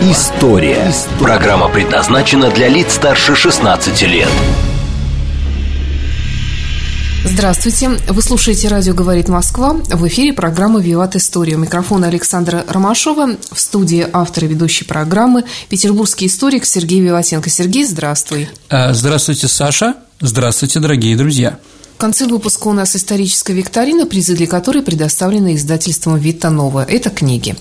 История». Программа предназначена для лиц старше 16 лет. Здравствуйте. Вы слушаете «Радио говорит Москва». В эфире программа «Виват История». У микрофона Александра Ромашова. В студии автор и ведущей программы петербургский историк Сергей Виватенко. Сергей, здравствуй. Э, здравствуйте, Саша. Здравствуйте, дорогие друзья. В конце выпуска у нас историческая викторина, призы для которой предоставлены издательством «Вита Нова». Это книги.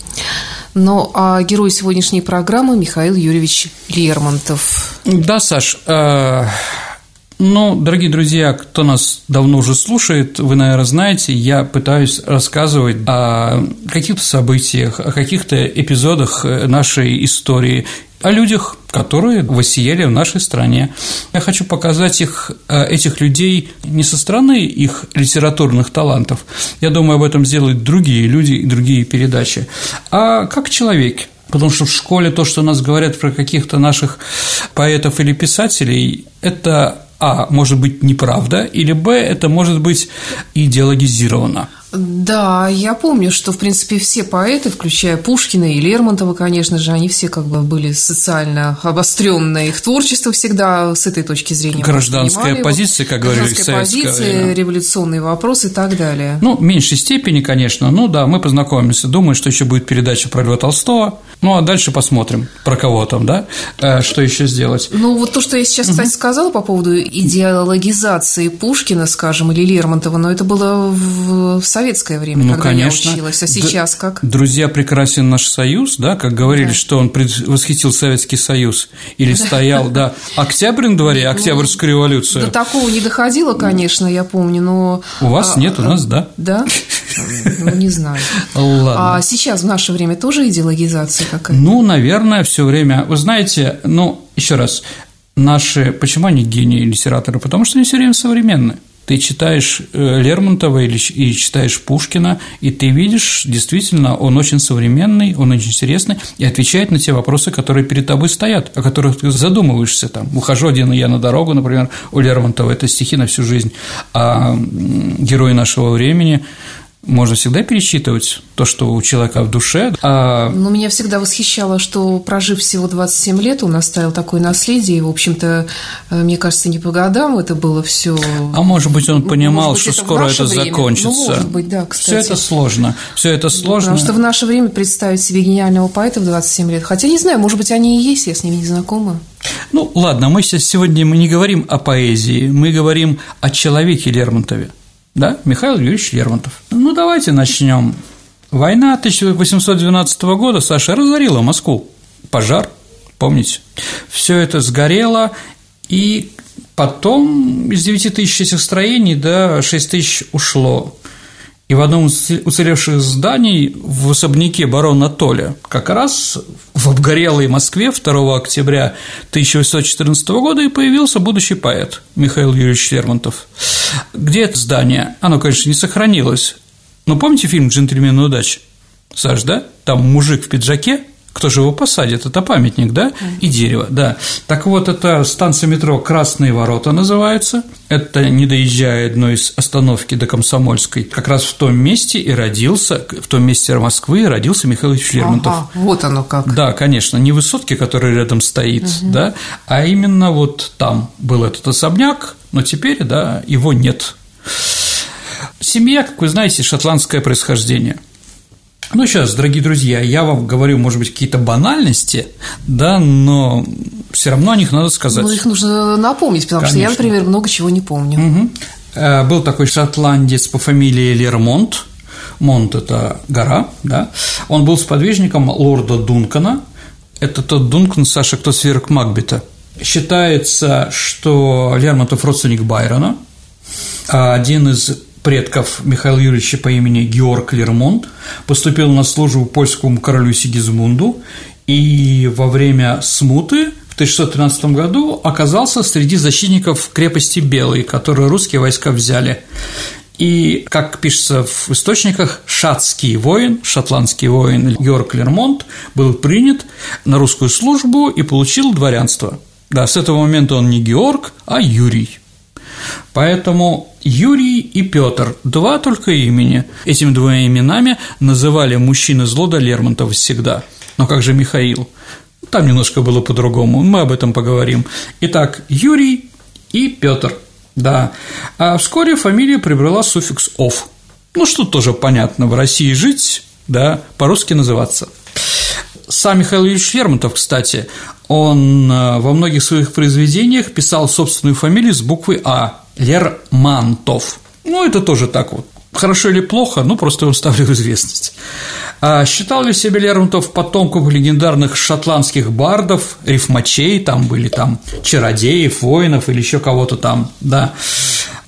Но а герой сегодняшней программы Михаил Юрьевич Лермонтов. Да, Саш, э, ну, дорогие друзья, кто нас давно уже слушает, вы, наверное, знаете, я пытаюсь рассказывать о каких-то событиях, о каких-то эпизодах нашей истории, о людях, которые воссияли в нашей стране. Я хочу показать их, этих людей не со стороны их литературных талантов, я думаю, об этом сделают другие люди и другие передачи, а как человек, Потому что в школе то, что нас говорят про каких-то наших поэтов или писателей, это а, может быть неправда, или б, это может быть идеологизировано. Да, я помню, что, в принципе, все поэты, включая Пушкина и Лермонтова, конечно же, они все как бы были социально обостренные. Их творчество всегда с этой точки зрения Гражданская позиция, как говорили советское позиция, время. революционный вопрос и так далее. Ну, в меньшей степени, конечно. Ну да, мы познакомимся. Думаю, что еще будет передача про Льва Толстого. Ну, а дальше посмотрим, про кого там, да, э, что еще сделать. Ну, вот то, что я сейчас, кстати, сказала по поводу идеологизации Пушкина, скажем, или Лермонтова, но это было в Советском советское время, ну, когда конечно. я училась, а сейчас как? Друзья, прекрасен наш союз, да, как говорили, да. что он восхитил Советский Союз или стоял, да, октябрь на дворе, ну, Октябрьскую революцию. До такого не доходило, конечно, я помню, но… У вас а, нет, у нас да. Да? Ну, не знаю. Ладно. А сейчас в наше время тоже идеологизация какая-то? Ну, наверное, все время. Вы знаете, ну, еще раз, наши, почему они гении литераторы? Потому что они все время современные. Ты читаешь э, Лермонтова или и читаешь Пушкина, и ты видишь, действительно, он очень современный, он очень интересный и отвечает на те вопросы, которые перед тобой стоят, о которых ты задумываешься. Там, «Ухожу один я на дорогу», например, у Лермонтова – это стихи на всю жизнь, а герои нашего времени можно всегда пересчитывать то, что у человека в душе. А... Ну, меня всегда восхищало, что, прожив всего 27 лет, он оставил такое наследие, и, в общем-то, э, мне кажется, не по годам это было все. А может быть, он понимал, быть, что это скоро это время. закончится. Ну, может быть, да, кстати. Все это сложно. Все это сложно. Потому что в наше время представить себе гениального поэта в 27 лет, хотя не знаю, может быть, они и есть, я с ними не знакома. Ну, ладно, мы сегодня мы не говорим о поэзии, мы говорим о человеке Лермонтове да, Михаил Юрьевич Лермонтов. Ну, давайте начнем. Война 1812 года, Саша, разорила Москву. Пожар, помните? Все это сгорело, и потом из 9 тысяч этих строений, да, 6 тысяч ушло. И в одном из уцелевших зданий в особняке барона Толя как раз в обгорелой Москве 2 октября 1814 года и появился будущий поэт Михаил Юрьевич Лермонтов. Где это здание? Оно, конечно, не сохранилось. Но помните фильм «Джентльмены удачи»? Саш, да? Там мужик в пиджаке кто же его посадит? Это памятник, да? И дерево, да. Так вот, это станция метро «Красные ворота» называется. Это не доезжая одной из остановки до Комсомольской. Как раз в том месте и родился, в том месте Москвы родился Михаил Ильич Лермонтов. Ага, вот оно как. Да, конечно, не высотки, которые рядом стоит, угу. да, а именно вот там был этот особняк, но теперь, да, его нет. Семья, как вы знаете, шотландское происхождение – ну, сейчас, дорогие друзья, я вам говорю, может быть, какие-то банальности, да, но все равно о них надо сказать. Ну, их нужно напомнить, потому Конечно. что я, например, много чего не помню. Угу. Был такой шотландец по фамилии Лермонт, Монт – это гора, да, он был сподвижником лорда Дункана, это тот Дункан, Саша, кто сверх Макбета. Считается, что Лермонтов родственник Байрона, а один из предков Михаила Юрьевича по имени Георг Лермонт, поступил на службу польскому королю Сигизмунду и во время смуты в 1613 году оказался среди защитников крепости Белой, которую русские войска взяли. И, как пишется в источниках, шатский воин, шотландский воин Георг Лермонт был принят на русскую службу и получил дворянство. Да, с этого момента он не Георг, а Юрий. Поэтому Юрий и Петр – два только имени. Этими двумя именами называли мужчины злода Лермонтова всегда. Но как же Михаил? Там немножко было по-другому, мы об этом поговорим. Итак, Юрий и Петр. Да. А вскоре фамилия приобрела суффикс «ов». Ну, что тоже понятно, в России жить, да, по-русски называться. Сам Михаил Ильич Лермонтов, кстати, он э, во многих своих произведениях писал собственную фамилию с буквы А – Лермантов. Ну, это тоже так вот. Хорошо или плохо, ну, просто он ставлю в известность. А считал ли себя Лермонтов потомком легендарных шотландских бардов, рифмачей, там были там чародеев, воинов или еще кого-то там, да.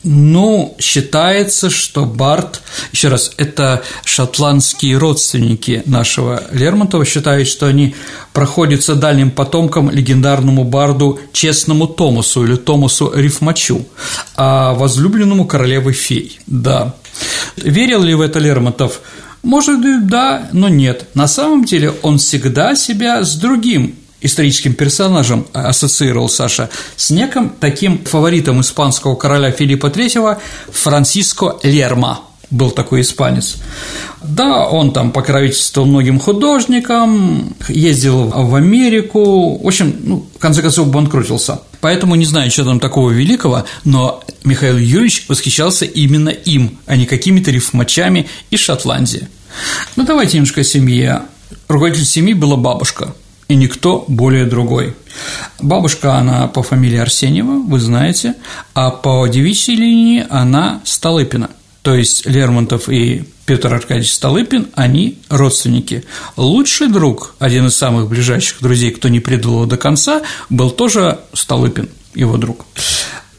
Ну, считается, что Барт, еще раз, это шотландские родственники нашего Лермонтова, считают, что они проходятся дальним потомкам легендарному барду Честному Томасу или Томасу Рифмачу, а возлюбленному королевы фей, да. Верил ли в это Лермонтов? Может да, но нет. На самом деле он всегда себя с другим историческим персонажем ассоциировал Саша, с неким таким фаворитом испанского короля Филиппа III Франциско Лерма был такой испанец. Да, он там покровительствовал многим художникам, ездил в Америку, в общем, ну, в конце концов, банкротился. Поэтому не знаю, что там такого великого, но Михаил Юрьевич восхищался именно им, а не какими-то рифмачами из Шотландии. Ну, давайте немножко о семье. Руководитель семьи была бабушка – и никто более другой. Бабушка, она по фамилии Арсеньева, вы знаете, а по девичьей линии она Столыпина. То есть Лермонтов и Петр Аркадьевич Столыпин, они родственники. Лучший друг, один из самых ближайших друзей, кто не предал его до конца, был тоже Столыпин, его друг.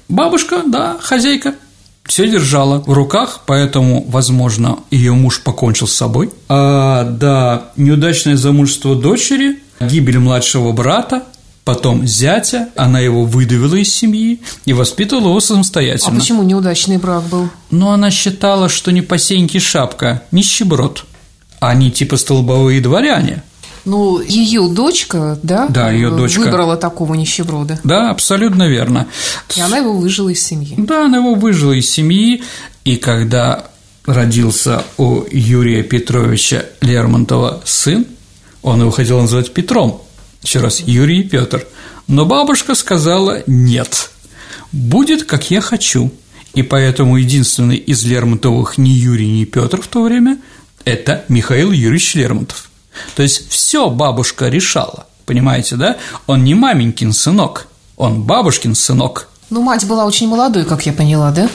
Бабушка, да, хозяйка, все держала в руках, поэтому, возможно, ее муж покончил с собой. А, да, неудачное замужество дочери гибель младшего брата, потом зятя, она его выдавила из семьи и воспитывала его самостоятельно. А почему неудачный брак был? Ну, она считала, что не посеньки шапка, нищеброд. Они типа столбовые дворяне. Ну, ее дочка, да? Да, ее дочка. Выбрала такого нищеброда. Да, абсолютно верно. И она его выжила из семьи. Да, она его выжила из семьи, и когда родился у Юрия Петровича Лермонтова сын, он его хотел называть Петром, еще раз, Юрий и Петр. Но бабушка сказала «нет». «Будет, как я хочу». И поэтому единственный из Лермонтовых ни Юрий, ни Петр в то время – это Михаил Юрьевич Лермонтов. То есть все бабушка решала, понимаете, да? Он не маменькин сынок, он бабушкин сынок. Ну, мать была очень молодой, как я поняла, да?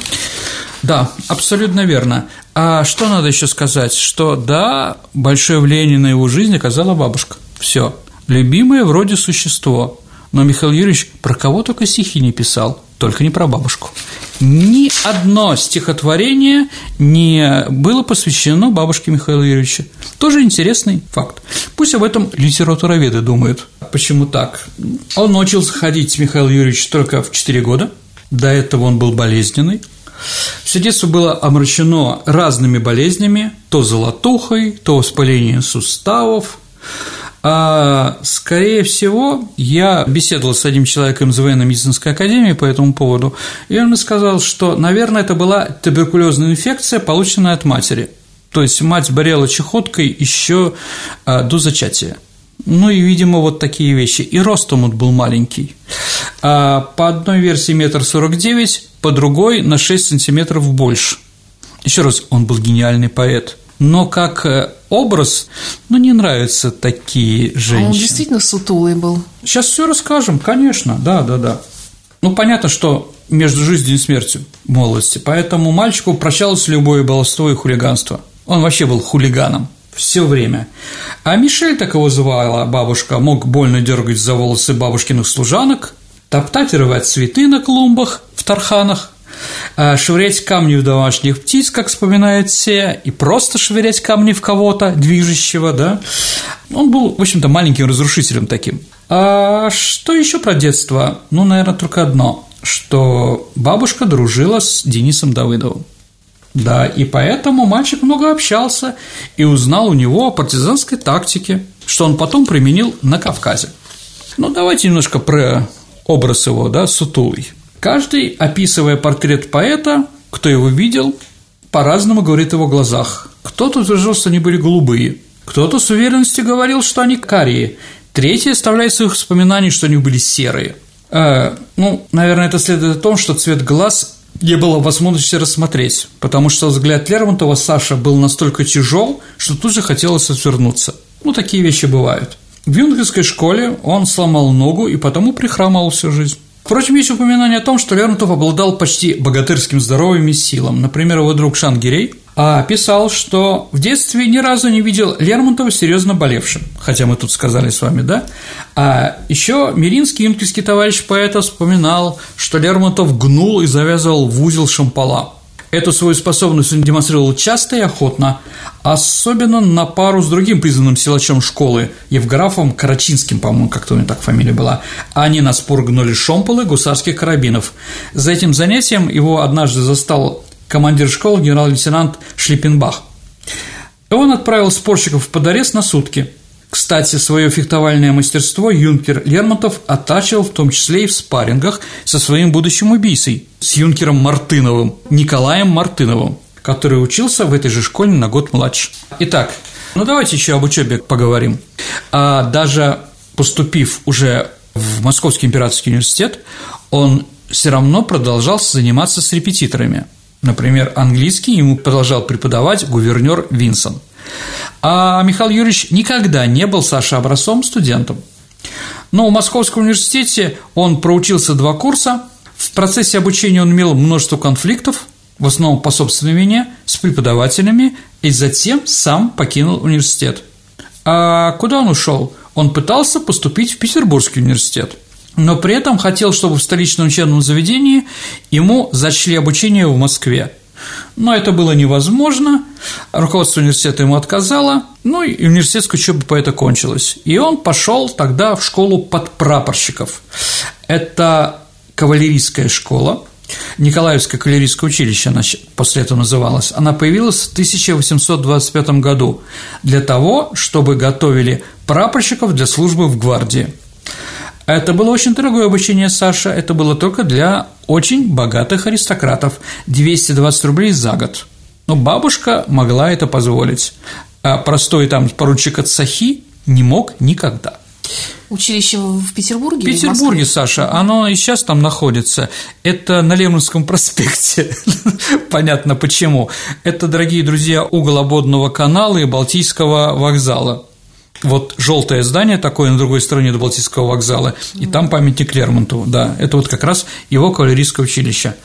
Да, абсолютно верно. А что надо еще сказать? Что да, большое влияние на его жизнь оказала бабушка. Все. Любимое вроде существо. Но Михаил Юрьевич про кого только стихи не писал, только не про бабушку. Ни одно стихотворение не было посвящено бабушке Михаила Юрьевича. Тоже интересный факт. Пусть об этом литературоведы думают. Почему так? Он научился ходить, Михаил Юрьевич, только в 4 года. До этого он был болезненный, все детство было омрачено разными болезнями, то золотухой, то воспалением суставов. А, скорее всего, я беседовал с одним человеком из военно-медицинской академии по этому поводу, и он мне сказал, что, наверное, это была туберкулезная инфекция, полученная от матери. То есть мать болела чехоткой еще а, до зачатия. Ну и, видимо, вот такие вещи. И ростом он был маленький. А по одной версии метр сорок девять, по другой на 6 сантиметров больше. Еще раз, он был гениальный поэт. Но как э, образ, ну, не нравятся такие женщины. А он действительно сутулый был. Сейчас все расскажем, конечно, да, да, да. Ну, понятно, что между жизнью и смертью молодости, поэтому мальчику прощалось любое баловство и хулиганство. Он вообще был хулиганом все время. А Мишель, так его звала бабушка, мог больно дергать за волосы бабушкиных служанок, топтать и рвать цветы на клумбах тарханах, а швырять камни в домашних птиц, как вспоминают все, и просто швырять камни в кого-то, движущего, да. Он был, в общем-то, маленьким разрушителем таким. А что еще про детство? Ну, наверное, только одно, что бабушка дружила с Денисом Давыдовым. Да, и поэтому мальчик много общался и узнал у него о партизанской тактике, что он потом применил на Кавказе. Ну, давайте немножко про образ его, да, сутулый. Каждый, описывая портрет поэта, кто его видел, по-разному говорит о его глазах. Кто-то утверждал, что они были голубые, кто-то с уверенностью говорил, что они карие, третий оставляет своих воспоминаний, что они были серые. Э, ну, наверное, это следует о том, что цвет глаз не было возможности рассмотреть, потому что взгляд Лермонтова Саша был настолько тяжел, что тут же хотелось отвернуться. Ну, такие вещи бывают. В юнкерской школе он сломал ногу и потому прихрамывал всю жизнь. Впрочем, есть упоминание о том, что Лермонтов обладал почти богатырским здоровьем и силом. Например, его друг Шангирей писал, что в детстве ни разу не видел Лермонтова серьезно болевшим, хотя мы тут сказали с вами, да? А еще Миринский, юнкерский товарищ поэта, вспоминал, что Лермонтов гнул и завязывал в узел шампала. Эту свою способность он демонстрировал часто и охотно, особенно на пару с другим признанным силачом школы, Евграфом Карачинским, по-моему, как-то у него так фамилия была. Они на спор гнули шомполы гусарских карабинов. За этим занятием его однажды застал командир школы генерал-лейтенант Шлиппенбах. Он отправил спорщиков под арест на сутки – кстати, свое фехтовальное мастерство юнкер Лермонтов оттачивал в том числе и в спаррингах со своим будущим убийцей, с юнкером Мартыновым, Николаем Мартыновым, который учился в этой же школе на год младше. Итак, ну давайте еще об учебе поговорим. А даже поступив уже в Московский императорский университет, он все равно продолжал заниматься с репетиторами. Например, английский ему продолжал преподавать гувернер Винсон – а Михаил Юрьевич никогда не был Саша образцом студентом. Но в Московском университете он проучился два курса. В процессе обучения он имел множество конфликтов, в основном по собственной вине, с преподавателями, и затем сам покинул университет. А куда он ушел? Он пытался поступить в Петербургский университет, но при этом хотел, чтобы в столичном учебном заведении ему зачли обучение в Москве. Но это было невозможно, руководство университета ему отказало, ну и университетская учеба по это кончилась. И он пошел тогда в школу подпрапорщиков. Это кавалерийская школа, Николаевское кавалерийское училище она после этого называлась, она появилась в 1825 году для того, чтобы готовили прапорщиков для службы в гвардии. Это было очень дорогое обучение Саша, это было только для очень богатых аристократов – 220 рублей за год. Но бабушка могла это позволить, а простой там поручик от Сахи не мог никогда. Училище в Петербурге? В Петербурге, Саша, оно и сейчас там находится. Это на Лермонтовском проспекте. Понятно почему. Это, дорогие друзья, угол ободного канала и Балтийского вокзала вот желтое здание такое на другой стороне до Балтийского вокзала, и там памятник Лермонтову, да, это вот как раз его кавалерийское училище.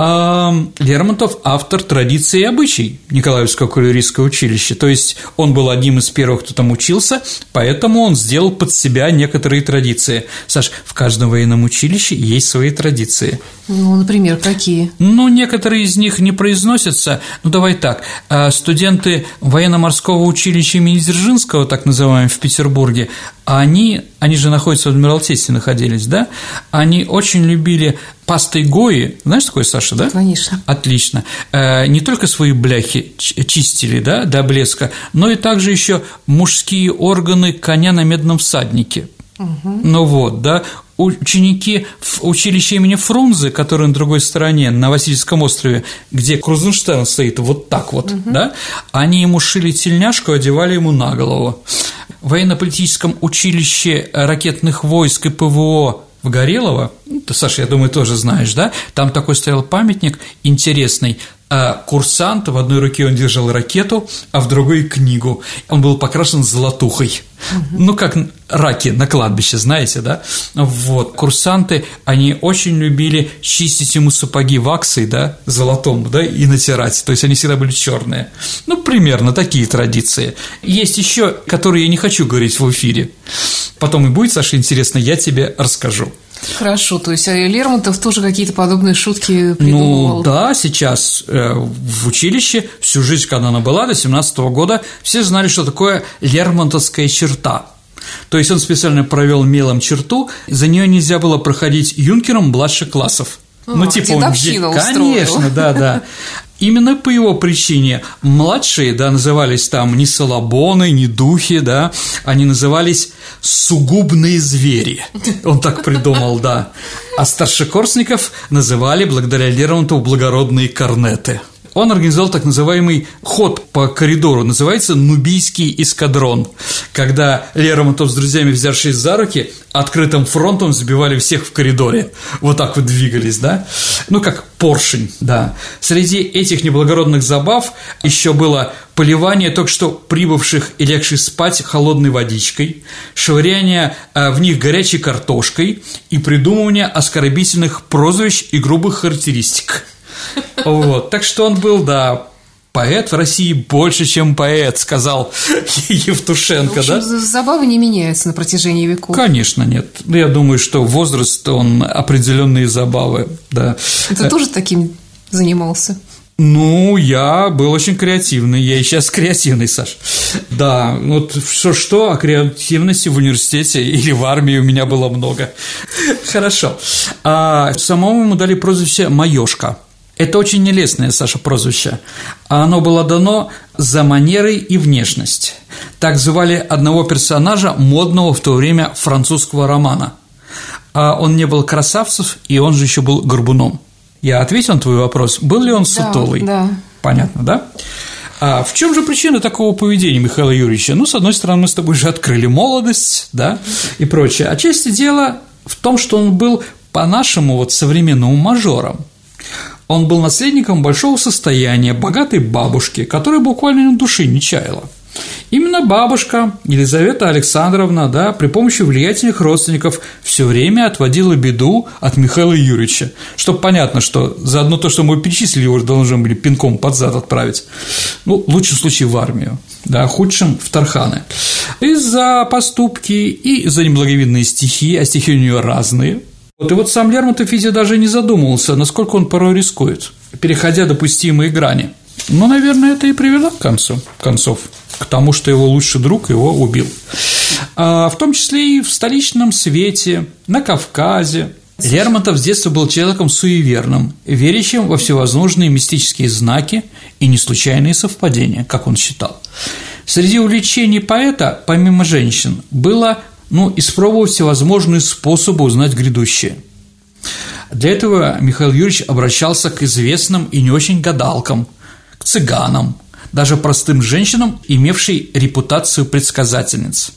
А Лермонтов – автор традиции и обычай Николаевского кавалерийского училища, то есть он был одним из первых, кто там учился, поэтому он сделал под себя некоторые традиции. Саш, в каждом военном училище есть свои традиции. Ну, например, какие? Ну, некоторые из них не произносятся. Ну, давай так, а студенты военно-морского училища имени Дзержинского, так называемые, в Петербурге, они, они же находятся в Адмиралтействе находились, да, они очень любили пастой Гои, знаешь такое, Саша, да? Конечно. Отлично. Э, не только свои бляхи чистили, да, до блеска, но и также еще мужские органы коня на медном всаднике. Угу. Ну вот, да, ученики в училище имени Фрунзе, которое на другой стороне, на Васильевском острове, где Крузенштерн стоит вот так вот, угу. да, они ему шили тельняшку, одевали ему на голову. В военно-политическом училище ракетных войск и ПВО в Горелово, ты, Саша, я думаю, тоже знаешь, да, там такой стоял памятник интересный, курсант, в одной руке он держал ракету, а в другой – книгу. Он был покрашен золотухой. Угу. Ну, как раки на кладбище, знаете, да? Вот, курсанты, они очень любили чистить ему сапоги ваксой, да, золотом, да, и натирать, то есть они всегда были черные. Ну, примерно такие традиции. Есть еще, которые я не хочу говорить в эфире. Потом и будет, Саша, интересно, я тебе расскажу. Хорошо, то есть Лермонтов тоже какие-то подобные шутки придумывал? Ну да, сейчас э, в училище всю жизнь, когда она была, до 17 -го года, все знали, что такое лермонтовская черта. То есть он специально провел мелом черту, за нее нельзя было проходить юнкером младших классов. А, ну, типа он Конечно, да, да. Именно по его причине младшие, да, назывались там не салабоны, не духи, да, они назывались сугубные звери. Он так придумал, да. А старшекурсников называли благодаря Лермонтову благородные корнеты он организовал так называемый ход по коридору, называется «Нубийский эскадрон», когда Лермонтов с друзьями, взявшись за руки, открытым фронтом сбивали всех в коридоре. Вот так вот двигались, да? Ну, как поршень, да. Среди этих неблагородных забав еще было поливание только что прибывших и легших спать холодной водичкой, швыряние э, в них горячей картошкой и придумывание оскорбительных прозвищ и грубых характеристик – вот. Так что он был, да, поэт в России больше, чем поэт, сказал Евтушенко, общем, да? Забавы не меняются на протяжении веков. Конечно, нет. Ну, я думаю, что возраст, он определенные забавы, да. Ты тоже таким занимался? Ну, я был очень креативный, я и сейчас креативный, Саш. Да, вот что-что, а креативности в университете или в армии у меня было много. Хорошо. А самому ему дали прозвище «Маёшка». Это очень нелестное, Саша, прозвище. А оно было дано за манеры и внешность. Так звали одного персонажа модного в то время французского романа. А он не был красавцев, и он же еще был горбуном. Я ответил на твой вопрос. Был ли он сутулый? Да, да. Понятно, да? А в чем же причина такого поведения Михаила Юрьевича? Ну, с одной стороны, мы с тобой же открыли молодость, да, и прочее. А части дела в том, что он был по-нашему вот современному мажором. Он был наследником большого состояния, богатой бабушки, которая буквально на души не чаяла. Именно бабушка Елизавета Александровна, да, при помощи влиятельных родственников все время отводила беду от Михаила Юрьевича, чтобы понятно, что за одно то, что мы перечислили, его должны были пинком под зад отправить. Ну, в лучшем случае в армию, да, худшем – в Тарханы. И за поступки, и за неблаговидные стихи, а стихи у нее разные – вот и вот сам Лермонтов, видя, даже не задумывался, насколько он порой рискует, переходя допустимые грани. Но, наверное, это и привело к концу концов, к тому, что его лучший друг его убил. А, в том числе и в столичном свете, на Кавказе. Лермонтов с детства был человеком суеверным, верящим во всевозможные мистические знаки и неслучайные совпадения, как он считал. Среди увлечений поэта, помимо женщин, было ну, испробовать всевозможные способы узнать грядущее. Для этого Михаил Юрьевич обращался к известным и не очень гадалкам, к цыганам, даже простым женщинам, имевшей репутацию предсказательниц.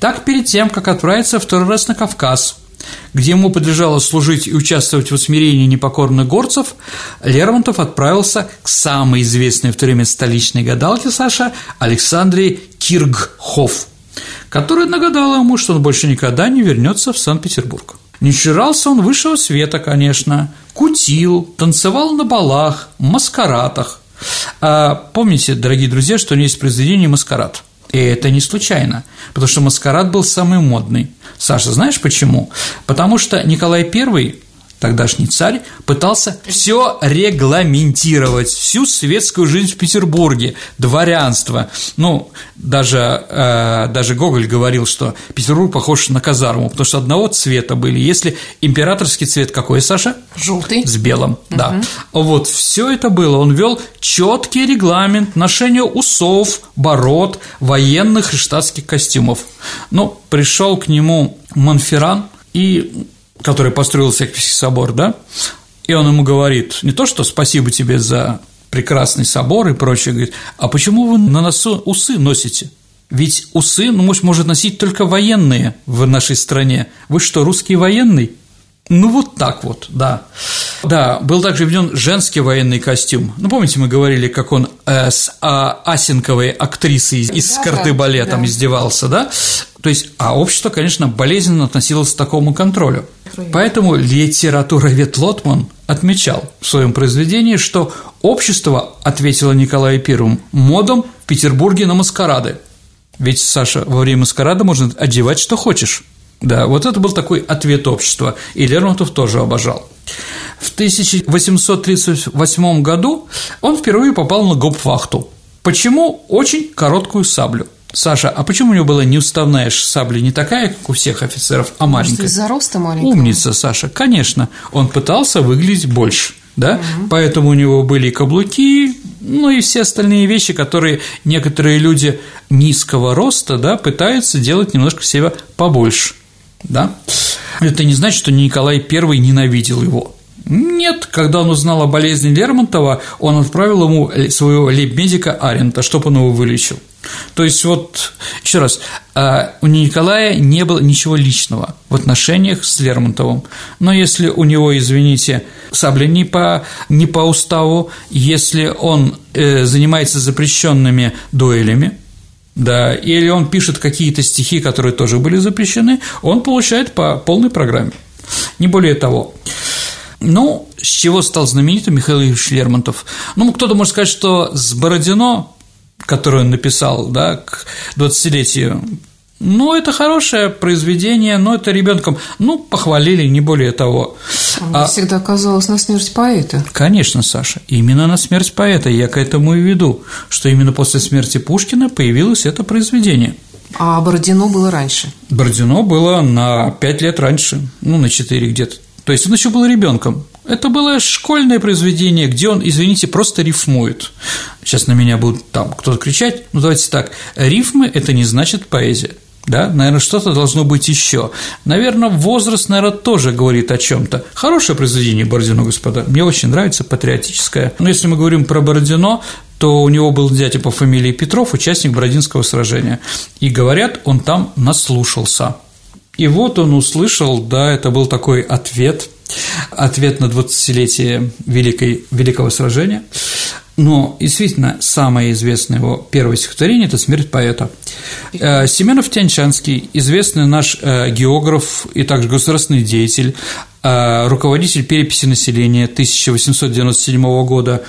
Так, перед тем, как отправиться второй раз на Кавказ, где ему подлежало служить и участвовать в усмирении непокорных горцев, Лермонтов отправился к самой известной в то время столичной гадалке Саша Александре Киргхоф – которая нагадала ему, что он больше никогда не вернется в Санкт-Петербург. Не чурался он высшего света, конечно, кутил, танцевал на балах, маскаратах. А помните, дорогие друзья, что у него есть произведение «Маскарад»? И это не случайно, потому что маскарад был самый модный. Саша, знаешь почему? Потому что Николай I тогдашний царь, пытался все регламентировать, всю светскую жизнь в Петербурге, дворянство. Ну, даже, э, даже Гоголь говорил, что Петербург похож на казарму, потому что одного цвета были. Если императорский цвет какой, Саша? Желтый. С белым, угу. да. Вот, все это было. Он вел четкий регламент ношения усов, бород, военных и штатских костюмов. Ну, пришел к нему Монферран и который построил Секвийский собор, да, и он ему говорит, не то, что спасибо тебе за прекрасный собор и прочее, говорит, а почему вы на носу усы носите? Ведь усы, ну, может, может носить только военные в нашей стране. Вы что, русский военный? Ну, вот так вот, да. Да, был также введен женский военный костюм. Ну, помните, мы говорили, как он э, с а, Асенковой актрисой из да, карты балетом да. издевался, да? То есть, а общество, конечно, болезненно относилось к такому контролю. Поэтому литературовед Лотман отмечал в своем произведении, что общество ответило Николаю Первому модом в Петербурге на маскарады. Ведь, Саша, во время маскарада можно одевать, что хочешь. Да, вот это был такой ответ общества, и Лермонтов тоже обожал. В 1838 году он впервые попал на гопфахту. Почему? Очень короткую саблю. Саша, а почему у него была неуставная сабля не такая, как у всех офицеров, а маленькая? Из-за роста маленького? Умница, Саша, конечно. Он пытался выглядеть больше, да? Угу. Поэтому у него были каблуки, ну и все остальные вещи, которые некоторые люди низкого роста, да, пытаются делать немножко себя побольше, да? Это не значит, что Николай I ненавидел его. Нет, когда он узнал о болезни Лермонтова, он отправил ему своего лейб-медика Арента, чтобы он его вылечил. То есть вот, еще раз, а, у Николая не было ничего личного в отношениях с Лермонтовым. Но если у него, извините, сабля не по, не по уставу, если он э, занимается запрещенными дуэлями, да, или он пишет какие-то стихи, которые тоже были запрещены, он получает по полной программе. Не более того. Ну, с чего стал знаменитым Михаил Ильич Лермонтов? Ну, кто-то может сказать, что с Бородино, который он написал, да, к 20-летию ну, это хорошее произведение, но это ребенком, ну, похвалили, не более того. Мне а, всегда казалось на смерть поэта. Конечно, Саша, именно на смерть поэта, я к этому и веду, что именно после смерти Пушкина появилось это произведение. А Бородино было раньше? Бородино было на пять лет раньше, ну, на четыре где-то. То есть он еще был ребенком. Это было школьное произведение, где он, извините, просто рифмует. Сейчас на меня будут там кто-то кричать. Ну, давайте так. Рифмы – это не значит поэзия. Да, наверное, что-то должно быть еще. Наверное, возраст, наверное, тоже говорит о чем-то. Хорошее произведение Бородино, господа. Мне очень нравится, патриотическое. Но если мы говорим про Бородино, то у него был дядя по фамилии Петров, участник Бородинского сражения. И говорят, он там наслушался. И вот он услышал, да, это был такой ответ, ответ на 20-летие Великой, Великого сражения. Но действительно, самое известное его первое стихотворение – это «Смерть поэта». Э, Семенов Тяньшанский, известный наш э, географ и также государственный деятель, э, руководитель переписи населения 1897 года,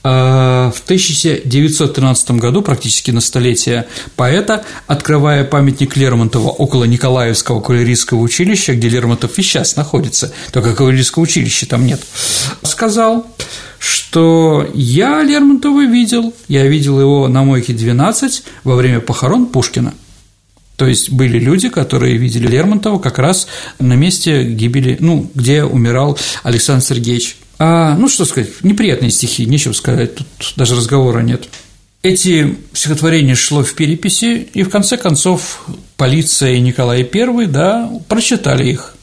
в 1913 году, практически на столетие поэта, открывая памятник Лермонтова около Николаевского кавалерийского училища, где Лермонтов и сейчас находится, только кавалерийского училища там нет, сказал, что я Лермонтова видел, я видел его на мойке 12 во время похорон Пушкина. То есть были люди, которые видели Лермонтова как раз на месте гибели, ну, где умирал Александр Сергеевич. А, ну, что сказать, неприятные стихи, нечего сказать, тут даже разговора нет. Эти стихотворения шло в переписи, и в конце концов полиция и Николай I, да, прочитали их.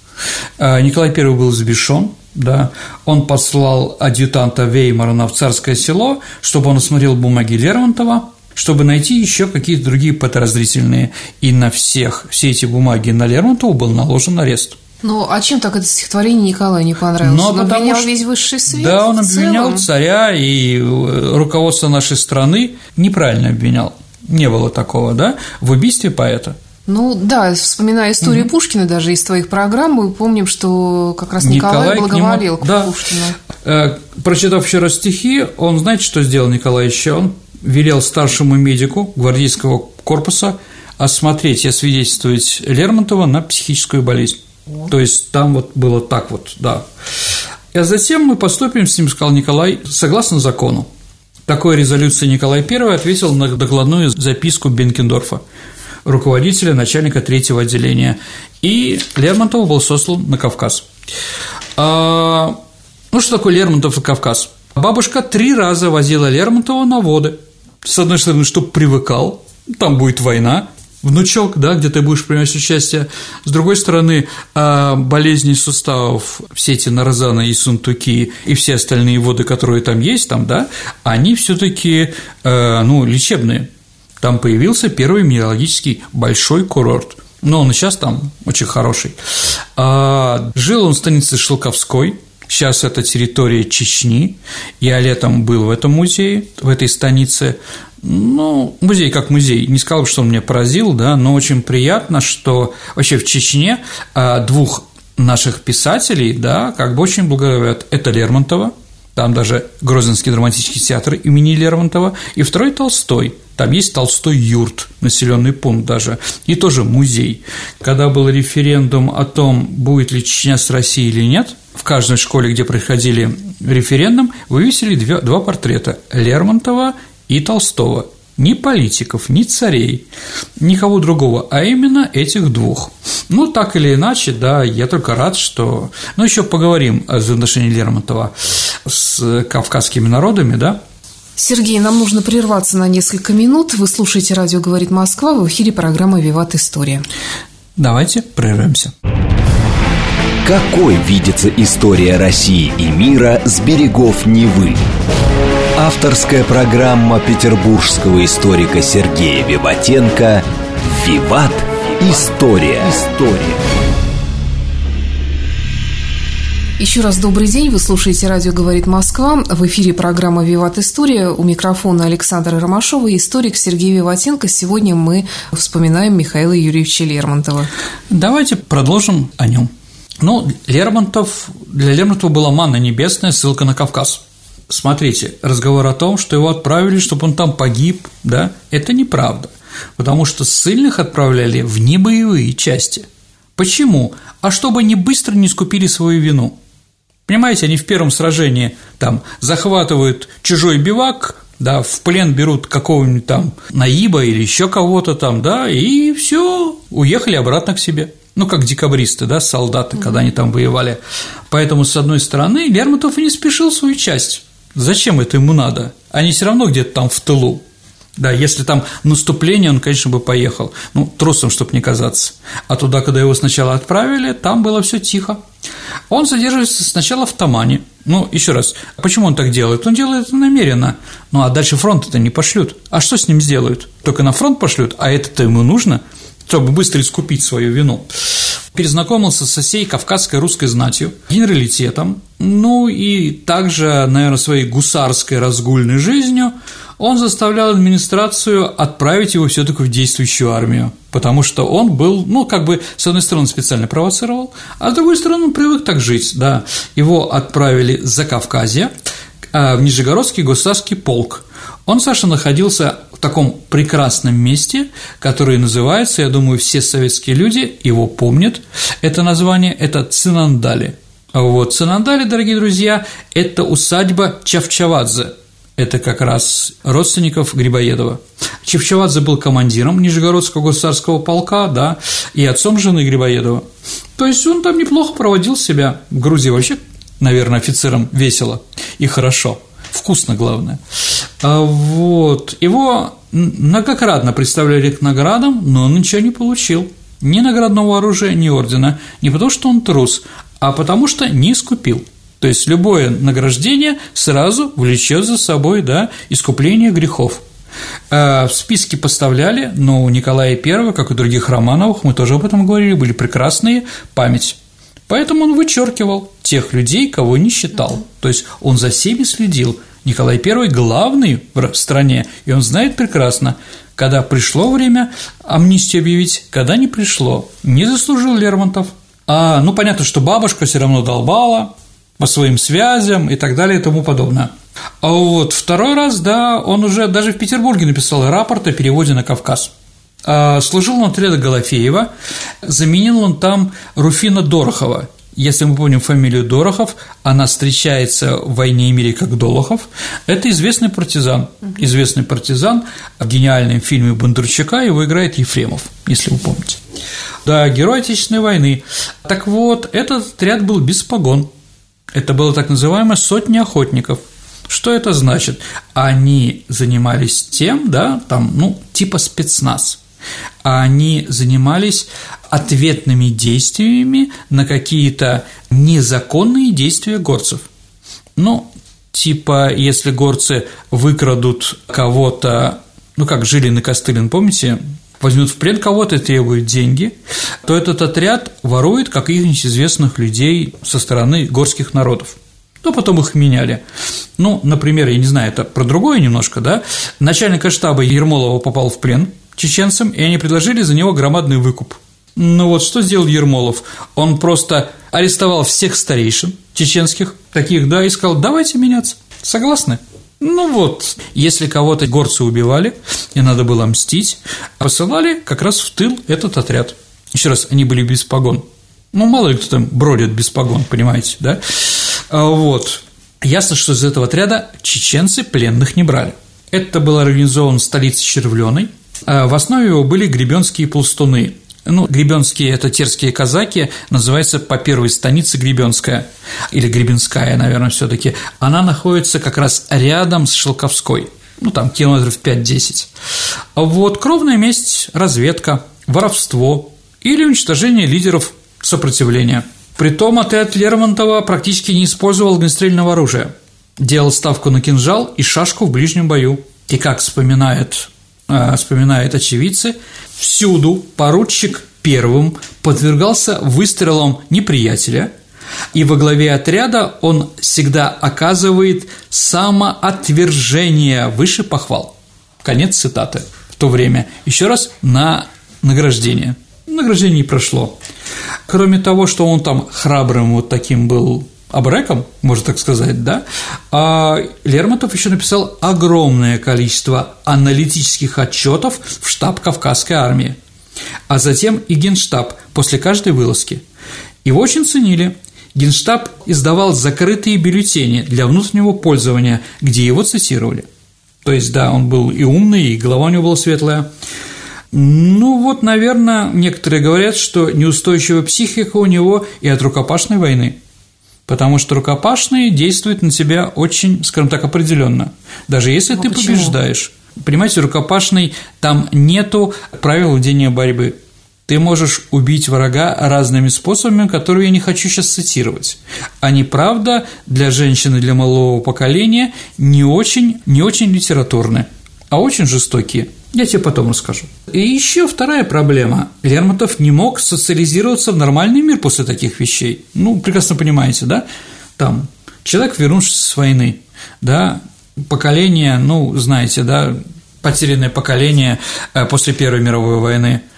А, Николай I был взбешен, да, он послал адъютанта Веймарана в Царское село, чтобы он осмотрел бумаги Лермонтова, чтобы найти еще какие-то другие подозрительные, и на всех, все эти бумаги на Лермонтова был наложен арест. Ну, а чем так это стихотворение Николаю не понравилось? Но он обвинял что, весь высший свет. Да, он обвинял царя и э, руководство нашей страны неправильно обвинял. Не было такого, да, в убийстве поэта. Ну да, вспоминая историю угу. Пушкина даже из твоих программ, мы помним, что как раз Николай, Николай благоволил к, нему, к да, Пушкину. Э, прочитав еще раз стихи, он, знаете, что сделал Николай еще? Он велел старшему медику гвардейского корпуса осмотреть и освидетельствовать Лермонтова на психическую болезнь. То есть там вот было так вот, да. А затем мы поступим с ним, сказал Николай, согласно закону. Такой резолюции Николай I ответил на докладную записку Бенкендорфа руководителя, начальника третьего отделения, и Лермонтов был сослан на Кавказ. А, ну, что такое Лермонтов и Кавказ? Бабушка три раза возила Лермонтова на воды. С одной стороны, чтобы привыкал, там будет война, внучок, да, где ты будешь принимать участие. С другой стороны, а, болезни суставов, все эти нарзаны и сунтуки и все остальные воды, которые там есть, там, да, они все таки э, ну, лечебные. Там появился первый минералогический большой курорт. Но он и сейчас там очень хороший. А, жил он в станице Шелковской, Сейчас это территория Чечни. Я летом был в этом музее, в этой станице. Ну, музей как музей. Не сказал, что он меня поразил, да, но очень приятно, что вообще в Чечне а, двух наших писателей, да, как бы очень благодарят. Это Лермонтова, там даже Грозинский драматический театр имени Лермонтова, и второй Толстой. Там есть Толстой юрт, населенный пункт даже, и тоже музей. Когда был референдум о том, будет ли Чечня с Россией или нет, в каждой школе, где проходили референдум, вывесили два портрета – Лермонтова и Толстого. Ни политиков, ни царей, никого другого, а именно этих двух. Ну, так или иначе, да, я только рад, что… Ну, еще поговорим о взаимоотношении Лермонтова с кавказскими народами, да, Сергей, нам нужно прерваться на несколько минут. Вы слушаете «Радио говорит Москва», в эфире программа «Виват История». Давайте прервемся. Какой видится история России и мира с берегов Невы? Авторская программа петербургского историка Сергея Виватенко «Виват. История». История. Еще раз добрый день. Вы слушаете «Радио говорит Москва». В эфире программа «Виват История». У микрофона Александра Ромашова и историк Сергей Виватенко. Сегодня мы вспоминаем Михаила Юрьевича Лермонтова. Давайте продолжим о нем. Ну, Лермонтов, для Лермонтова была манна небесная, ссылка на Кавказ. Смотрите, разговор о том, что его отправили, чтобы он там погиб, да, это неправда, потому что ссыльных отправляли в небоевые части. Почему? А чтобы они быстро не скупили свою вину. Понимаете, они в первом сражении там захватывают чужой бивак, да, в плен берут какого-нибудь там наиба или еще кого-то там, да, и все, уехали обратно к себе. Ну, как декабристы, да, солдаты, когда они там воевали. Поэтому, с одной стороны, Лермонтов не спешил свою часть. Зачем это ему надо? Они все равно где-то там в тылу. Да, если там наступление, он, конечно, бы поехал. Ну, трусом, чтобы не казаться. А туда, когда его сначала отправили, там было все тихо. Он задерживается сначала в Тамане. Ну, еще раз, почему он так делает? Он делает это намеренно. Ну, а дальше фронт-то не пошлют. А что с ним сделают? Только на фронт пошлют, а это-то ему нужно, чтобы быстро искупить свою вину перезнакомился со всей кавказской русской знатью, генералитетом, ну и также, наверное, своей гусарской разгульной жизнью он заставлял администрацию отправить его все таки в действующую армию, потому что он был, ну, как бы, с одной стороны, специально провоцировал, а с другой стороны, он привык так жить, да. Его отправили за Кавказье, а, в Нижегородский гусарский полк. Он, Саша, находился в таком прекрасном месте, которое называется, я думаю, все советские люди его помнят, это название – это Цинандали. Вот, Цинандали, дорогие друзья, это усадьба Чавчавадзе, это как раз родственников Грибоедова. Чевчевадзе был командиром Нижегородского государского полка, да, и отцом жены Грибоедова. То есть он там неплохо проводил себя. В Грузии вообще, наверное, офицерам весело и хорошо. Вкусно, главное. А вот. Его многократно представляли к наградам, но он ничего не получил. Ни наградного оружия, ни ордена. Не потому, что он трус, а потому, что не скупил. То есть любое награждение сразу влечет за собой да, искупление грехов. А в списке поставляли, но у Николая I, как и других Романовых, мы тоже об этом говорили, были прекрасные память. Поэтому он вычеркивал тех людей, кого не считал. То есть он за всеми следил. Николай I главный в стране, и он знает прекрасно, когда пришло время амнистию объявить, когда не пришло. Не заслужил Лермонтов. А, ну, понятно, что бабушка все равно долбала, по своим связям и так далее и тому подобное. А вот второй раз, да, он уже даже в Петербурге написал рапорт о переводе на Кавказ. А, служил он отряда Голофеева, заменил он там Руфина Дорохова. Если мы помним фамилию Дорохов, она встречается в «Войне и мире» как Долохов. Это известный партизан. Известный партизан. В гениальном фильме Бондарчука его играет Ефремов, если вы помните. Да, герой Отечественной войны. Так вот, этот отряд был без погон, это было так называемое сотни охотников. Что это значит? Они занимались тем, да, там, ну, типа спецназ. Они занимались ответными действиями на какие-то незаконные действия горцев. Ну, типа, если горцы выкрадут кого-то, ну, как Жилин и Костылин, помните, возьмут в плен кого-то и требуют деньги, то этот отряд ворует каких-нибудь известных людей со стороны горских народов. То потом их меняли. Ну, например, я не знаю, это про другое немножко, да? Начальник штаба Ермолова попал в плен чеченцам, и они предложили за него громадный выкуп. Ну вот что сделал Ермолов? Он просто арестовал всех старейшин чеченских, таких, да, и сказал, давайте меняться. Согласны? Ну вот, если кого-то горцы убивали, и надо было мстить, посылали как раз в тыл этот отряд. Еще раз, они были без погон. Ну, мало ли кто там бродит без погон, понимаете, да? А вот. Ясно, что из этого отряда чеченцы пленных не брали. Это был организован в столице Червленой. В основе его были гребенские пластуны, ну, гребенские – это терские казаки, называется по первой станице Гребенская, или Гребенская, наверное, все таки Она находится как раз рядом с Шелковской, ну, там километров 5-10. Вот кровная месть, разведка, воровство или уничтожение лидеров сопротивления. Притом отряд Лермонтова практически не использовал огнестрельного оружия, делал ставку на кинжал и шашку в ближнем бою. И как вспоминает вспоминают очевидцы, всюду поручик первым подвергался выстрелам неприятеля, и во главе отряда он всегда оказывает самоотвержение выше похвал. Конец цитаты. В то время. Еще раз на награждение. Награждение не прошло. Кроме того, что он там храбрым вот таким был абреком, можно так сказать, да, а Лермонтов еще написал огромное количество аналитических отчетов в штаб Кавказской армии, а затем и генштаб после каждой вылазки. Его очень ценили. Генштаб издавал закрытые бюллетени для внутреннего пользования, где его цитировали. То есть, да, он был и умный, и голова у него была светлая. Ну вот, наверное, некоторые говорят, что неустойчивая психика у него и от рукопашной войны – потому что рукопашные действуют на тебя очень, скажем так, определенно, даже если ну, ты почему? побеждаешь. Понимаете, рукопашный там нету правил ведения борьбы. Ты можешь убить врага разными способами, которые я не хочу сейчас цитировать. Они, правда, для женщины, для малого поколения не очень, не очень литературны, а очень жестокие. Я тебе потом расскажу. И еще вторая проблема. Лермонтов не мог социализироваться в нормальный мир после таких вещей. Ну, прекрасно понимаете, да? Там человек, вернувшийся с войны, да, поколение, ну, знаете, да, потерянное поколение э, после Первой мировой войны –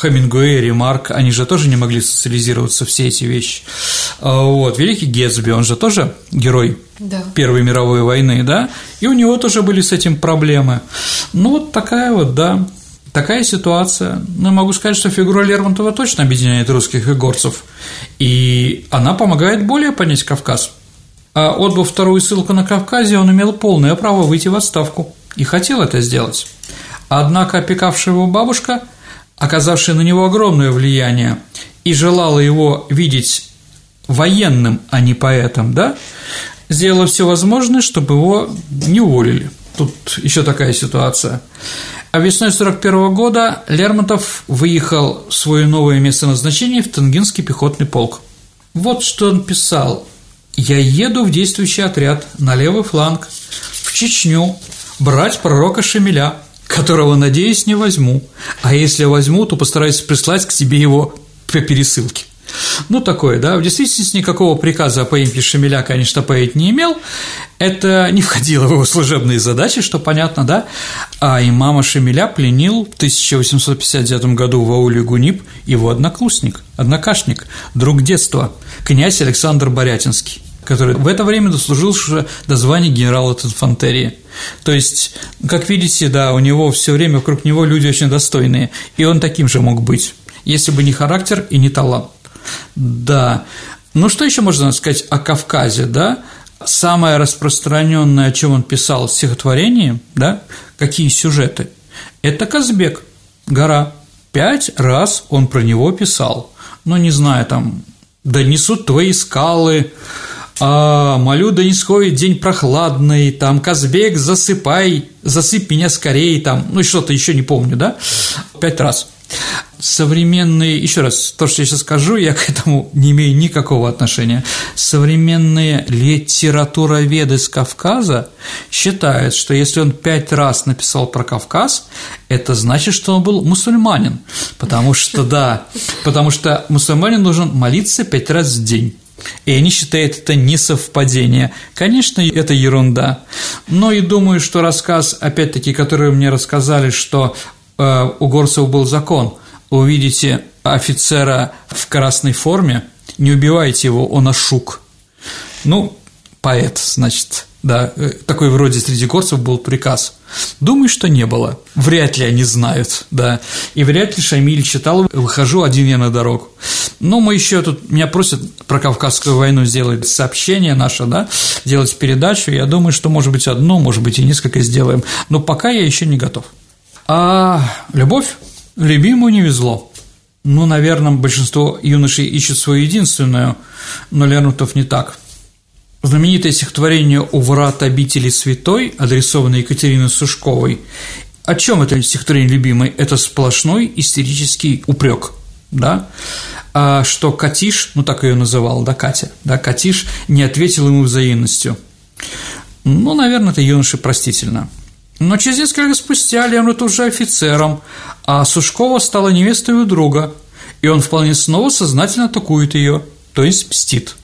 Хемингуэй, Ремарк, они же тоже не могли социализироваться, все эти вещи. А, вот, Великий Гетсби, он же тоже герой да. Первой мировой войны, да, и у него тоже были с этим проблемы. Ну, вот такая вот, да, такая ситуация. Ну, могу сказать, что фигура Лермонтова точно объединяет русских и горцев, и она помогает более понять Кавказ. А отбыв вторую ссылку на Кавказе, он имел полное право выйти в отставку и хотел это сделать. Однако опекавшая его бабушка – оказавшая на него огромное влияние, и желала его видеть военным, а не поэтом, да, сделала все возможное, чтобы его не уволили. Тут еще такая ситуация. А весной 41 года Лермонтов выехал в свое новое место назначения в Тангинский пехотный полк. Вот что он писал. «Я еду в действующий отряд на левый фланг, в Чечню, брать пророка Шемеля, которого, надеюсь, не возьму, а если возьму, то постараюсь прислать к тебе его по пересылке. Ну, такое, да. В действительности никакого приказа о поимке Шамиля, конечно, поэт не имел. Это не входило в его служебные задачи, что понятно, да. А имама Шамиля пленил в 1859 году в ауле Гунип его одноклассник, однокашник, друг детства, князь Александр Борятинский который в это время дослужил до звания генерала инфантерии. То есть, как видите, да, у него все время вокруг него люди очень достойные, и он таким же мог быть, если бы не характер и не талант. Да. Ну, что еще можно сказать о Кавказе, да? Самое распространенное, о чем он писал в стихотворении, да, какие сюжеты? Это Казбек, гора. Пять раз он про него писал. Ну, не знаю, там, «Да несут твои скалы», а, молю, да не сходит день прохладный, там, Казбек, засыпай, засыпь меня скорее, там, ну, что-то еще не помню, да, пять раз. Современные, еще раз, то, что я сейчас скажу, я к этому не имею никакого отношения. Современные литературоведы с Кавказа считают, что если он пять раз написал про Кавказ, это значит, что он был мусульманин, потому что, да, потому что мусульманин должен молиться пять раз в день. И они считают это несовпадение. Конечно, это ерунда. Но и думаю, что рассказ, опять-таки, который мне рассказали, что э, у горцев был закон, увидите офицера в красной форме, не убивайте его, он ошук. Ну, поэт, значит, да, э, такой вроде среди горцев был приказ. Думаю, что не было. Вряд ли они знают, да. И вряд ли Шамиль читал «Выхожу один я на дорогу». Ну, мы еще тут, меня просят про Кавказскую войну сделать сообщение наше, да, сделать передачу. Я думаю, что, может быть, одну, может быть, и несколько сделаем. Но пока я еще не готов. А любовь любимую не везло. Ну, наверное, большинство юношей ищут свою единственную, но Лермонтов не так. Знаменитое стихотворение «У врат обители святой», адресованное Екатерине Сушковой, о чем это стихотворение любимое? Это сплошной истерический упрек, да, а что Катиш, ну так ее называл, да, Катя, да, Катиш не ответил ему взаимностью. Ну, наверное, это юноше простительно. Но через несколько лет спустя Лермонтов уже офицером, а Сушкова стала невестой у друга, и он вполне снова сознательно атакует ее, то есть мстит –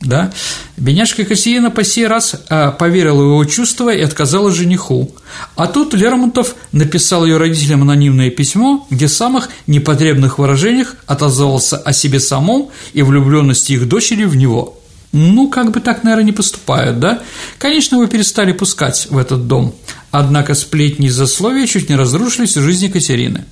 да, бедняжка Кассиена по сей раз а, поверила в его чувства и отказала жениху. А тут Лермонтов написал ее родителям анонимное письмо, где в самых непотребных выражениях отозвался о себе самом и влюбленности их дочери в него. Ну, как бы так, наверное, не поступают, да? Конечно, вы перестали пускать в этот дом, однако сплетни и засловия чуть не разрушили всю жизнь Екатерины.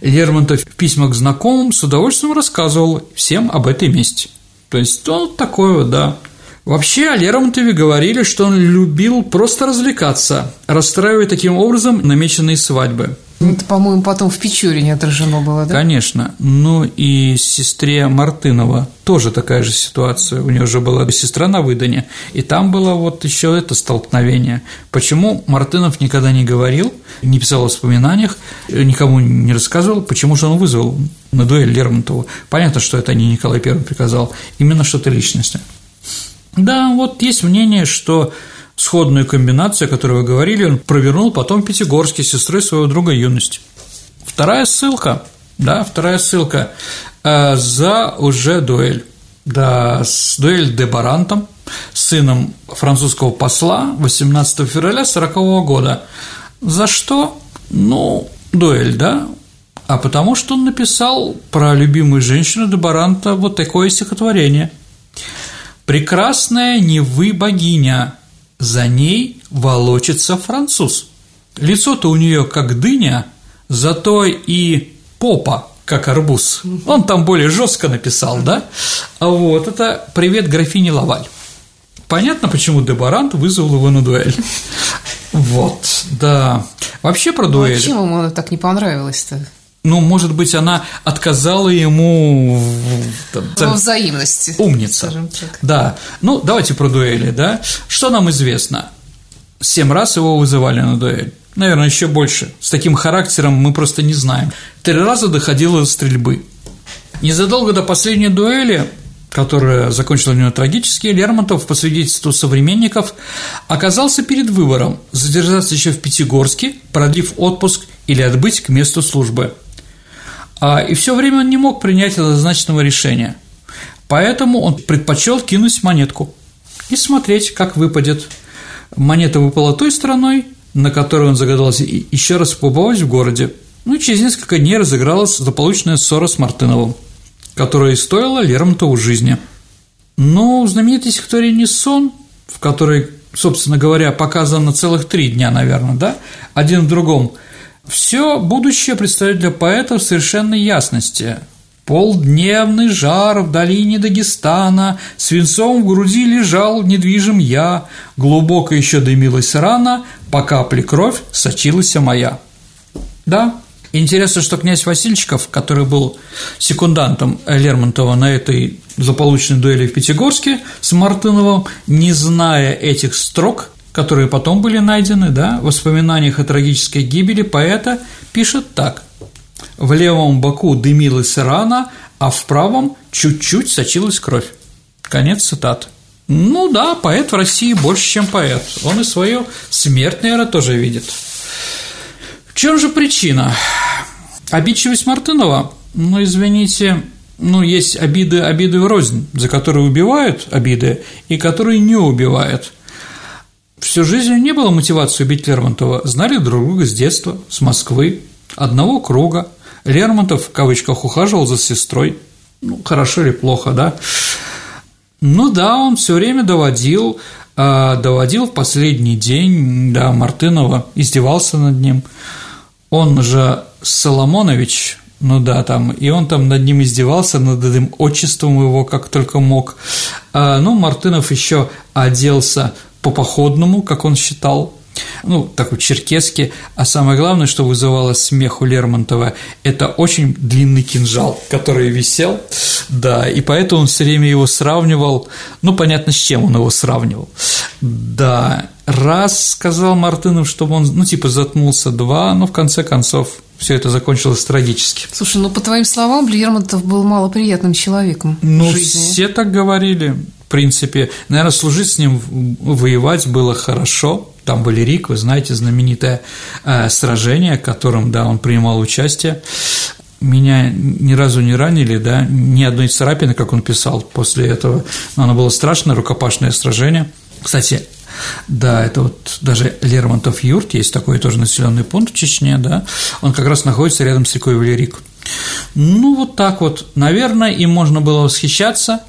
Лермонтов в письмах к знакомым с удовольствием рассказывал всем об этой месте – то есть он такой вот, да. Вообще о Лермонтове говорили, что он любил просто развлекаться, расстраивая таким образом намеченные свадьбы. Это, по-моему, потом в Печорине отражено было, да? Конечно. Ну и сестре Мартынова тоже такая же ситуация. У нее уже была сестра на выдане, и там было вот еще это столкновение. Почему Мартынов никогда не говорил, не писал в воспоминаниях, никому не рассказывал, почему же он вызвал на дуэль Лермонтову. Понятно, что это не Николай I приказал, именно что-то личностное. Да, вот есть мнение, что сходную комбинацию, о которой вы говорили, он провернул потом в Пятигорске с своего друга юности. Вторая ссылка, да, вторая ссылка э, за уже дуэль. Да, с дуэль де Барантом, сыном французского посла 18 февраля 40 года. За что? Ну, дуэль, да, а потому что он написал про любимую женщину Дебаранта вот такое стихотворение. «Прекрасная не вы богиня, за ней волочится француз. Лицо-то у нее как дыня, зато и попа как арбуз. Он там более жестко написал, да? А вот это «Привет, графине Лаваль». Понятно, почему Дебарант вызвал его на дуэль. Вот, да. Вообще про дуэль. Ну, а чем ему так не понравилось-то? Ну, может быть, она отказала ему там, во взаимности. Умница. Да. Ну, давайте про дуэли, да. Что нам известно? Семь раз его вызывали на дуэль. Наверное, еще больше. С таким характером мы просто не знаем. Три раза доходило до стрельбы. Незадолго до последней дуэли которая закончила у него трагически, Лермонтов, по свидетельству современников, оказался перед выбором – задержаться еще в Пятигорске, продлив отпуск или отбыть к месту службы. А, и все время он не мог принять однозначного решения. Поэтому он предпочел кинуть монетку и смотреть, как выпадет. Монета выпала той стороной, на которой он загадался еще раз побывать в городе. Ну и через несколько дней разыгралась заполученная ссора с Мартыновым, которая и стоила Лермонтову жизни. Но знаменитый стихотворение «Сон», в которой, собственно говоря, показано целых три дня, наверное, да, один в другом – все будущее предстоит для поэта в совершенной ясности. Полдневный жар в долине Дагестана, Свинцом в груди лежал недвижим я, Глубоко еще дымилась рана, По капле кровь сочилась моя. Да, интересно, что князь Васильчиков, который был секундантом Лермонтова на этой заполученной дуэли в Пятигорске с Мартыновым, не зная этих строк, которые потом были найдены, да, в воспоминаниях о трагической гибели поэта пишет так. В левом боку дымилась рана, а в правом чуть-чуть сочилась кровь. Конец цитат. Ну да, поэт в России больше, чем поэт. Он и свою смерть, наверное, тоже видит. В чем же причина? Обидчивость Мартынова? Ну, извините, ну, есть обиды, обиды в рознь, за которые убивают обиды и которые не убивают – Всю жизнь не было мотивации убить Лермонтова, знали друг друга с детства, с Москвы, одного круга. Лермонтов, в кавычках, ухаживал за сестрой. Ну, хорошо или плохо, да? Ну да, он все время доводил, э, доводил в последний день, да, Мартынова, издевался над ним. Он же Соломонович, Ну да, там, и он там над ним издевался, над этим отчеством его как только мог. А, ну, Мартынов еще оделся по походному, как он считал, ну, такой черкесский, а самое главное, что вызывало смех у Лермонтова, это очень длинный кинжал, который висел, да, и поэтому он все время его сравнивал, ну, понятно, с чем он его сравнивал, да, раз сказал Мартынов, чтобы он, ну, типа, заткнулся, два, но в конце концов все это закончилось трагически. Слушай, ну, по твоим словам, Лермонтов был малоприятным человеком Ну, все так говорили, принципе, наверное, служить с ним, воевать было хорошо, там были Рик, вы знаете, знаменитое э, сражение, в котором, да, он принимал участие. Меня ни разу не ранили, да, ни одной царапины, как он писал после этого. Но оно было страшное, рукопашное сражение. Кстати, да, это вот даже Лермонтов юрт, есть такой тоже населенный пункт в Чечне, да, он как раз находится рядом с рекой Валерик. Ну, вот так вот, наверное, им можно было восхищаться.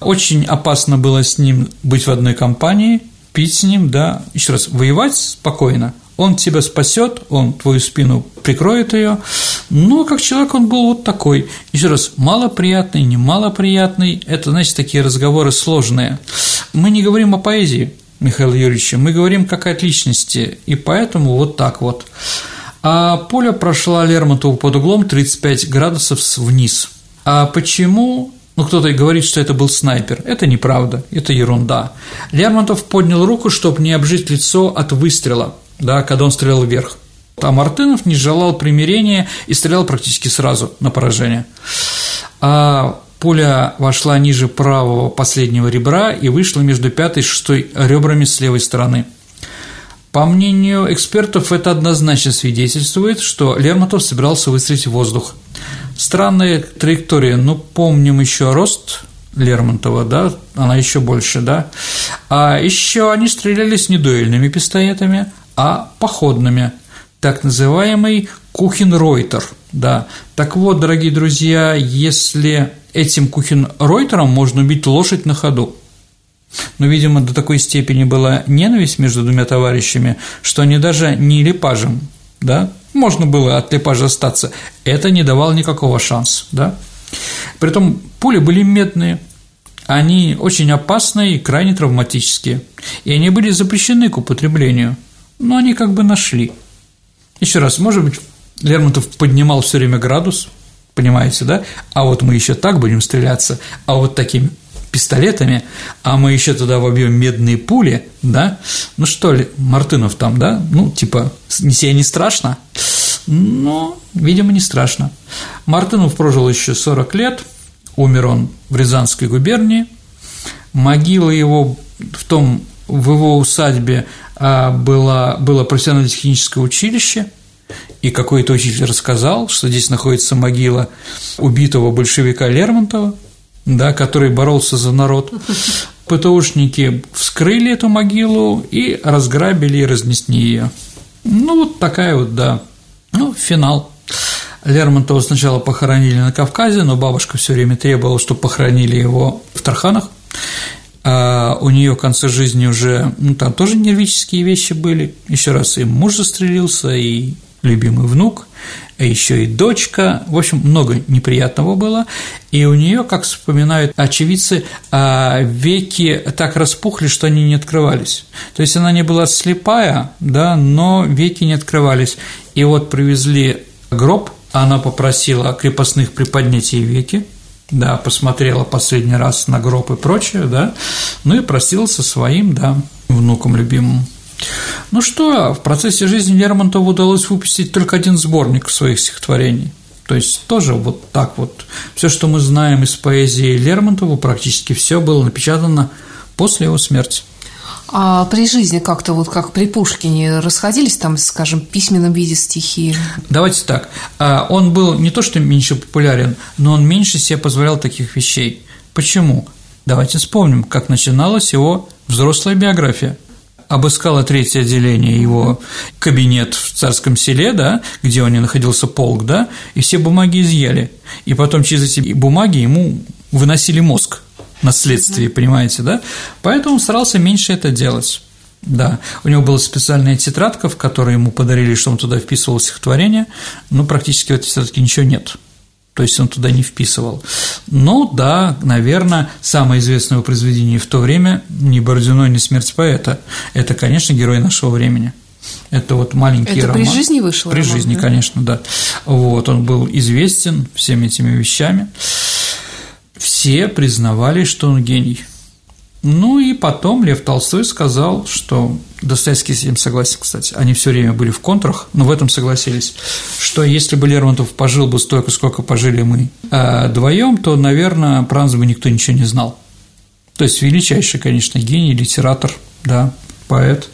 Очень опасно было с ним быть в одной компании, пить с ним, да, еще раз, воевать спокойно, он тебя спасет, он твою спину прикроет ее, но как человек он был вот такой. Еще раз, малоприятный, немалоприятный, это, значит, такие разговоры сложные. Мы не говорим о поэзии, Михаил Юрьевич, мы говорим как о личности, и поэтому вот так вот. А пуля прошла Лермонтову под углом 35 градусов вниз. А почему? Ну, кто-то и говорит, что это был снайпер. Это неправда, это ерунда. Лермонтов поднял руку, чтобы не обжить лицо от выстрела, да, когда он стрелял вверх. А Мартынов не желал примирения и стрелял практически сразу на поражение. А пуля вошла ниже правого последнего ребра и вышла между пятой и шестой ребрами с левой стороны. По мнению экспертов, это однозначно свидетельствует, что Лермонтов собирался выстрелить в воздух. Странная траектория, ну, помним еще рост Лермонтова, да, она еще больше, да. А еще они стрелялись не дуэльными пистолетами, а походными, так называемый Кухенройтер, да. Так вот, дорогие друзья, если этим Кухенройтером можно убить лошадь на ходу, но, видимо, до такой степени была ненависть между двумя товарищами, что они даже не липажем, да, можно было от Лепажа остаться, это не давало никакого шанса, да. Притом пули были медные, они очень опасные и крайне травматические, и они были запрещены к употреблению, но они как бы нашли. Еще раз, может быть, Лермонтов поднимал все время градус, понимаете, да? А вот мы еще так будем стреляться, а вот такими пистолетами, а мы еще туда вобьем медные пули, да? Ну что ли, Мартынов там, да? Ну, типа, не себе не страшно? Но, видимо, не страшно. Мартынов прожил еще 40 лет, умер он в Рязанской губернии, могила его в том, в его усадьбе а, было, было профессиональное техническое училище, и какой-то учитель рассказал, что здесь находится могила убитого большевика Лермонтова, да, который боролся за народ. ПТУшники вскрыли эту могилу и разграбили и разнесли ее. Ну, вот такая вот, да, ну, финал. Лермонтова сначала похоронили на Кавказе, но бабушка все время требовала, чтобы похоронили его в Тарханах. А у нее в конце жизни уже, ну, там тоже нервические вещи были. Еще раз и муж застрелился, и любимый внук, а еще и дочка, в общем, много неприятного было, и у нее, как вспоминают очевидцы, а, веки так распухли, что они не открывались. То есть она не была слепая, да, но веки не открывались. И вот привезли гроб, она попросила крепостных приподнять ей веки, да, посмотрела последний раз на гроб и прочее, да, ну и простилась со своим, да, внуком любимым. Ну что, в процессе жизни Лермонтову удалось выпустить только один сборник своих стихотворений. То есть тоже вот так вот. Все, что мы знаем из поэзии Лермонтова, практически все было напечатано после его смерти. А при жизни как-то вот как при Пушкине расходились там, скажем, в письменном виде стихи? Давайте так. А, он был не то что меньше популярен, но он меньше себе позволял таких вещей. Почему? Давайте вспомним, как начиналась его взрослая биография обыскала третье отделение его кабинет в царском селе, да, где у него находился полк, да, и все бумаги изъяли. И потом через эти бумаги ему выносили мозг на следствие, понимаете, да? Поэтому он старался меньше это делать. Да, у него была специальная тетрадка, в которой ему подарили, что он туда вписывал стихотворение, но практически в этой тетрадке ничего нет. То есть он туда не вписывал. Ну да, наверное, самое известное его произведение в то время «Ни Бородино, ни смерть поэта» – это, конечно, герой нашего времени. Это вот маленький Это роман. при жизни вышел При роман, жизни, да? конечно, да. Вот, он был известен всеми этими вещами. Все признавали, что он гений. Ну и потом Лев Толстой сказал, что Достоевский с этим согласен, кстати, они все время были в контрах, но в этом согласились, что если бы Лермонтов пожил бы столько, сколько пожили мы э, вдвоем, то, наверное, про бы никто ничего не знал. То есть величайший, конечно, гений, литератор, да, поэт.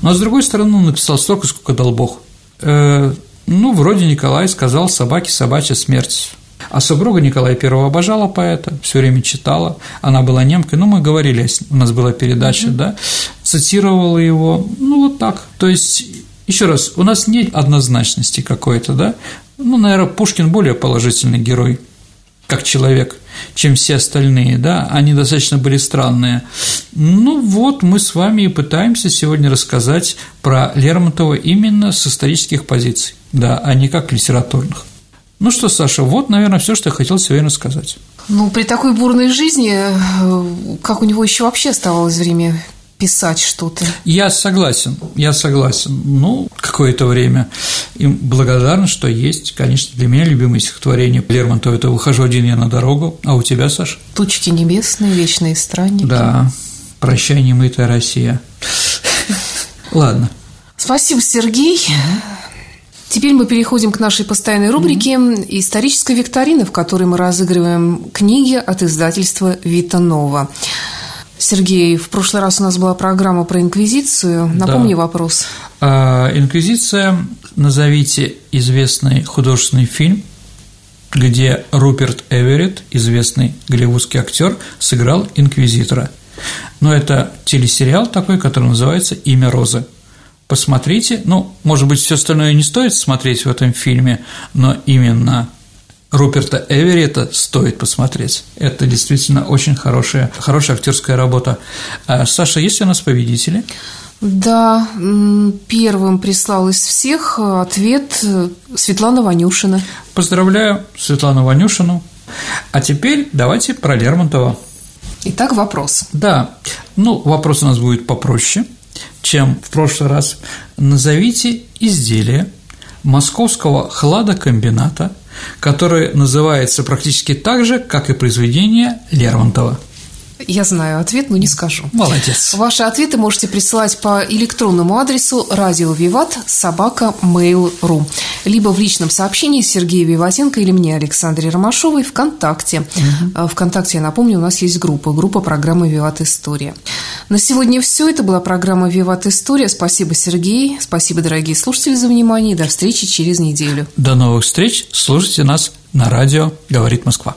Но с другой стороны, он написал столько, сколько дал Бог. Э, ну, вроде Николай сказал «собаке собачья смерть». А супруга Николая I обожала поэта, все время читала, она была немкой, ну, мы говорили, у нас была передача, да, цитировала его, ну, вот так. То есть, еще раз, у нас нет однозначности какой-то, да, ну, наверное, Пушкин более положительный герой, как человек, чем все остальные, да, они достаточно были странные. Ну вот мы с вами и пытаемся сегодня рассказать про Лермонтова именно с исторических позиций, да, а не как литературных. Ну что, Саша, вот, наверное, все, что я хотел сегодня рассказать. Ну, при такой бурной жизни, э, как у него еще вообще оставалось время писать что-то? Я согласен, я согласен. Ну, какое-то время. И благодарен, что есть, конечно, для меня любимое стихотворение Лермонтова – это «Выхожу один я на дорогу», а у тебя, Саш? Тучки небесные, вечные странники. Да, «Прощай, немытая Россия». Ладно. Спасибо, Сергей. Теперь мы переходим к нашей постоянной рубрике «Историческая викторина», в которой мы разыгрываем книги от издательства «Вита Нова». Сергей, в прошлый раз у нас была программа про инквизицию. Напомни Да. вопрос. А, Инквизиция, назовите известный художественный фильм, где Руперт Эверетт, известный голливудский актер, сыграл инквизитора. Но это телесериал такой, который называется «Имя Розы». Посмотрите, ну, может быть, все остальное не стоит смотреть в этом фильме, но именно Руперта Эверетта стоит посмотреть. Это действительно очень хорошая, хорошая актерская работа. А, Саша, есть у нас победители? Да, первым прислал из всех ответ э, Светлана Ванюшина. Поздравляю Светлану Ванюшину. А теперь давайте про Лермонтова. Итак, вопрос. Да, ну, вопрос у нас будет попроще, чем в прошлый раз. Назовите изделие московского хладокомбината, которое называется практически так же, как и произведение Лермонтова. Я знаю ответ, но не скажу. Молодец. Ваши ответы можете присылать по электронному адресу радио Виват собака mail.ru либо в личном сообщении Сергея Виватенко или мне, Александре Ромашовой, ВКонтакте. А Вконтакте, я напомню, у нас есть группа, группа программы «Виват История». На сегодня все. Это была программа «Виват История». Спасибо, Сергей. Спасибо, дорогие слушатели, за внимание. И до встречи через неделю. До новых встреч. Слушайте нас на радио «Говорит Москва».